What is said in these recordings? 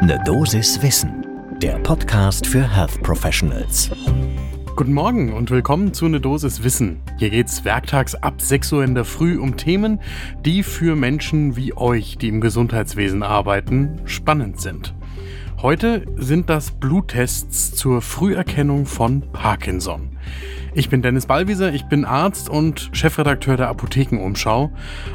Ne Dosis Wissen, der Podcast für Health Professionals. Guten Morgen und willkommen zu Ne Dosis Wissen. Hier geht's werktags ab 6 Uhr in der Früh um Themen, die für Menschen wie euch, die im Gesundheitswesen arbeiten, spannend sind. Heute sind das Bluttests zur Früherkennung von Parkinson. Ich bin Dennis Ballwieser, ich bin Arzt und Chefredakteur der Apothekenumschau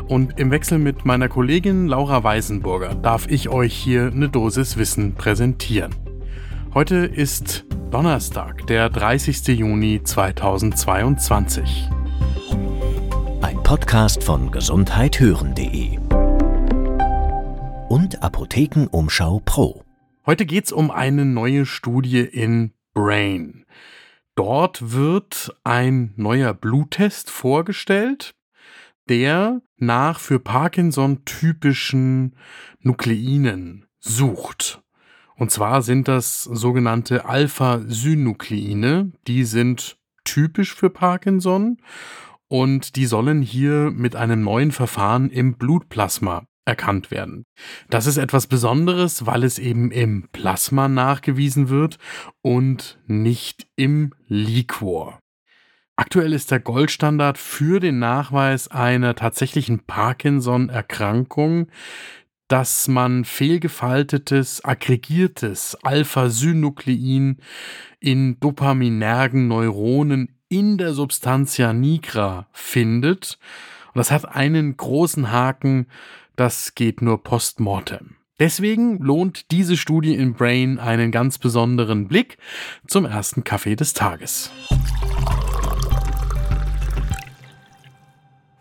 und im Wechsel mit meiner Kollegin Laura Weisenburger darf ich euch hier eine Dosis Wissen präsentieren. Heute ist Donnerstag, der 30. Juni 2022. Ein Podcast von gesundheithören.de und Apothekenumschau Pro. Heute geht es um eine neue Studie in Brain. Dort wird ein neuer Bluttest vorgestellt, der nach für Parkinson typischen Nukleinen sucht. Und zwar sind das sogenannte Alpha-Synukleine. Die sind typisch für Parkinson und die sollen hier mit einem neuen Verfahren im Blutplasma erkannt werden. Das ist etwas Besonderes, weil es eben im Plasma nachgewiesen wird und nicht im Liquor. Aktuell ist der Goldstandard für den Nachweis einer tatsächlichen Parkinson-Erkrankung, dass man fehlgefaltetes, aggregiertes Alpha-Synuklein in dopaminergen Neuronen in der Substantia nigra findet. Und das hat einen großen Haken, das geht nur postmortem. Deswegen lohnt diese Studie in Brain einen ganz besonderen Blick zum ersten Kaffee des Tages.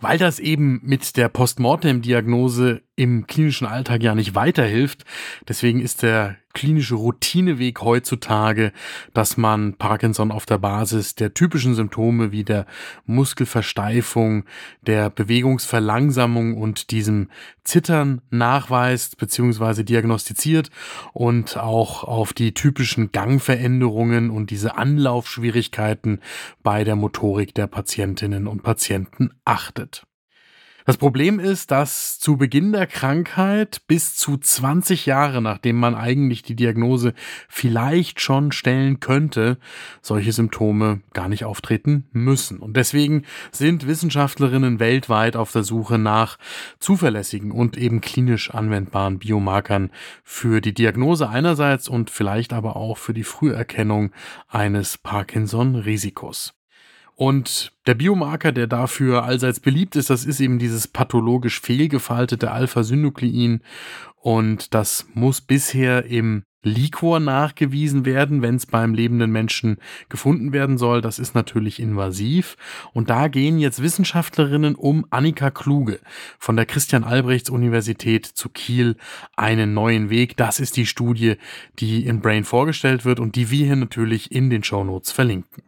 Weil das eben mit der Postmortem-Diagnose im klinischen Alltag ja nicht weiterhilft, deswegen ist der klinische Routineweg heutzutage, dass man Parkinson auf der Basis der typischen Symptome wie der Muskelversteifung, der Bewegungsverlangsamung und diesem Zittern nachweist bzw. diagnostiziert und auch auf die typischen Gangveränderungen und diese Anlaufschwierigkeiten bei der Motorik der Patientinnen und Patienten achtet. Das Problem ist, dass zu Beginn der Krankheit bis zu 20 Jahre, nachdem man eigentlich die Diagnose vielleicht schon stellen könnte, solche Symptome gar nicht auftreten müssen. Und deswegen sind Wissenschaftlerinnen weltweit auf der Suche nach zuverlässigen und eben klinisch anwendbaren Biomarkern für die Diagnose einerseits und vielleicht aber auch für die Früherkennung eines Parkinson-Risikos. Und der Biomarker, der dafür allseits beliebt ist, das ist eben dieses pathologisch fehlgefaltete Alpha-Synuklein. Und das muss bisher im Liquor nachgewiesen werden, wenn es beim lebenden Menschen gefunden werden soll. Das ist natürlich invasiv. Und da gehen jetzt Wissenschaftlerinnen um Annika Kluge von der Christian Albrechts Universität zu Kiel einen neuen Weg. Das ist die Studie, die in Brain vorgestellt wird und die wir hier natürlich in den Show Notes verlinken.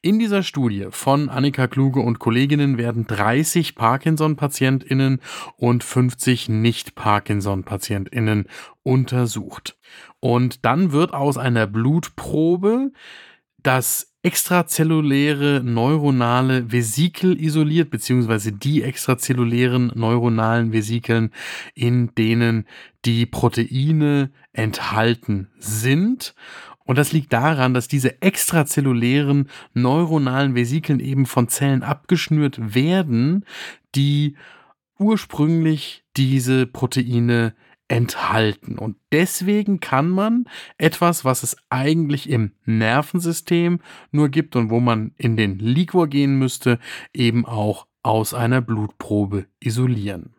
In dieser Studie von Annika Kluge und Kolleginnen werden 30 Parkinson-PatientInnen und 50 Nicht-Parkinson-PatientInnen untersucht. Und dann wird aus einer Blutprobe das extrazelluläre neuronale Vesikel isoliert, beziehungsweise die extrazellulären neuronalen Vesikeln, in denen die Proteine enthalten sind. Und das liegt daran, dass diese extrazellulären neuronalen Vesikeln eben von Zellen abgeschnürt werden, die ursprünglich diese Proteine enthalten. Und deswegen kann man etwas, was es eigentlich im Nervensystem nur gibt und wo man in den Liquor gehen müsste, eben auch aus einer Blutprobe isolieren.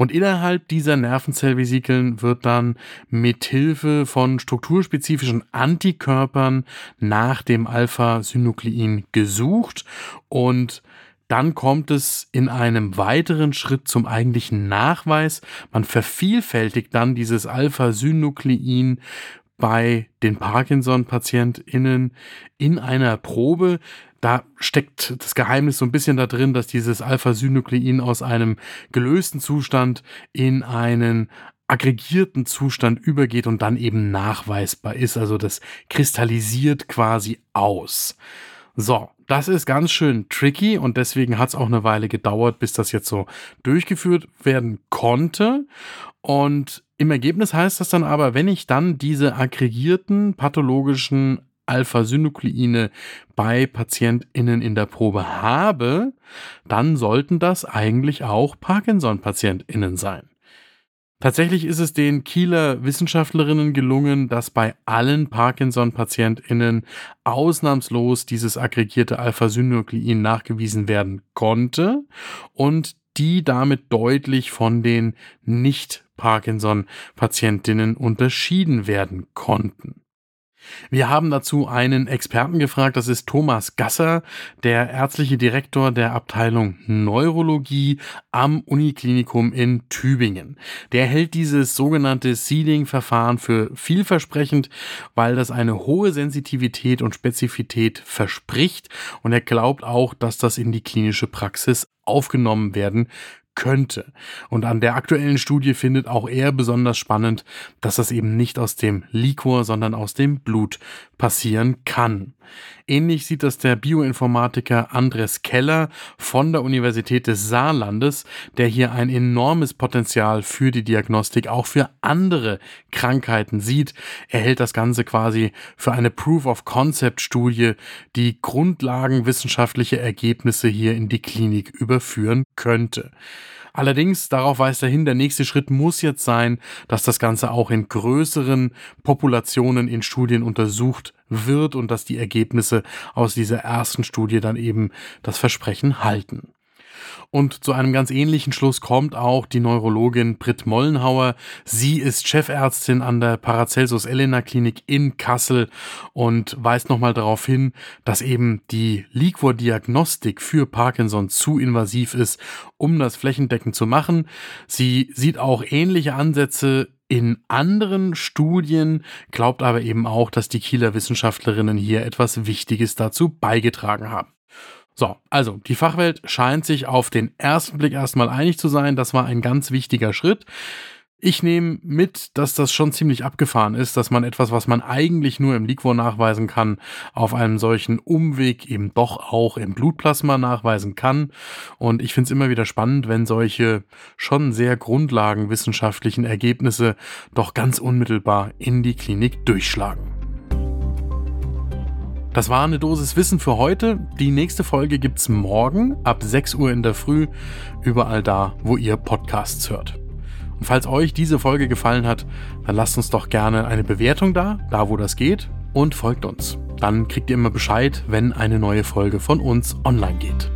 Und innerhalb dieser Nervenzellvesikeln wird dann mit Hilfe von strukturspezifischen Antikörpern nach dem Alpha-Synuklein gesucht und dann kommt es in einem weiteren Schritt zum eigentlichen Nachweis. Man vervielfältigt dann dieses Alpha-Synuklein bei den Parkinson-PatientInnen in einer Probe, da steckt das Geheimnis so ein bisschen da drin, dass dieses Alpha-Synuklein aus einem gelösten Zustand in einen aggregierten Zustand übergeht und dann eben nachweisbar ist. Also das kristallisiert quasi aus. So, das ist ganz schön tricky und deswegen hat es auch eine Weile gedauert, bis das jetzt so durchgeführt werden konnte. Und Im Ergebnis heißt das dann aber, wenn ich dann diese aggregierten pathologischen Alpha-Synukleine bei PatientInnen in der Probe habe, dann sollten das eigentlich auch Parkinson-PatientInnen sein. Tatsächlich ist es den Kieler Wissenschaftlerinnen gelungen, dass bei allen Parkinson-PatientInnen ausnahmslos dieses aggregierte Alpha-Synuklein nachgewiesen werden konnte und die damit deutlich von den Nicht-Parkinson-Patientinnen unterschieden werden konnten. Wir haben dazu einen Experten gefragt, das ist Thomas Gasser, der ärztliche Direktor der Abteilung Neurologie am Uniklinikum in Tübingen. Der hält dieses sogenannte Seeding-Verfahren für vielversprechend, weil das eine hohe Sensitivität und Spezifität verspricht und er glaubt auch, dass das in die klinische Praxis aufgenommen werden könnte. Und an der aktuellen Studie findet auch er besonders spannend, dass das eben nicht aus dem Liquor, sondern aus dem Blut passieren kann. Ähnlich sieht das der Bioinformatiker Andres Keller von der Universität des Saarlandes, der hier ein enormes Potenzial für die Diagnostik auch für andere Krankheiten sieht. Er hält das Ganze quasi für eine Proof of Concept Studie, die grundlagenwissenschaftliche Ergebnisse hier in die Klinik überführen könnte. Allerdings, darauf weist er hin, der nächste Schritt muss jetzt sein, dass das Ganze auch in größeren Populationen in Studien untersucht wird und dass die Ergebnisse aus dieser ersten Studie dann eben das Versprechen halten. Und zu einem ganz ähnlichen Schluss kommt auch die Neurologin Britt Mollenhauer. Sie ist Chefärztin an der Paracelsus Elena Klinik in Kassel und weist nochmal darauf hin, dass eben die Liquor-Diagnostik für Parkinson zu invasiv ist, um das flächendeckend zu machen. Sie sieht auch ähnliche Ansätze in anderen Studien, glaubt aber eben auch, dass die Kieler Wissenschaftlerinnen hier etwas Wichtiges dazu beigetragen haben. So, also die Fachwelt scheint sich auf den ersten Blick erstmal einig zu sein. Das war ein ganz wichtiger Schritt. Ich nehme mit, dass das schon ziemlich abgefahren ist, dass man etwas, was man eigentlich nur im Liquor nachweisen kann, auf einem solchen Umweg eben doch auch im Blutplasma nachweisen kann. Und ich finde es immer wieder spannend, wenn solche schon sehr grundlagenwissenschaftlichen Ergebnisse doch ganz unmittelbar in die Klinik durchschlagen. Das war eine Dosis Wissen für heute. Die nächste Folge gibt's morgen ab 6 Uhr in der Früh, überall da, wo ihr Podcasts hört. Und falls euch diese Folge gefallen hat, dann lasst uns doch gerne eine Bewertung da, da wo das geht, und folgt uns. Dann kriegt ihr immer Bescheid, wenn eine neue Folge von uns online geht.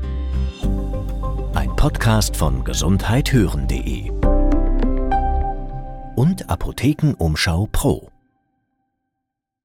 Ein Podcast von gesundheithören.de und Apothekenumschau Pro.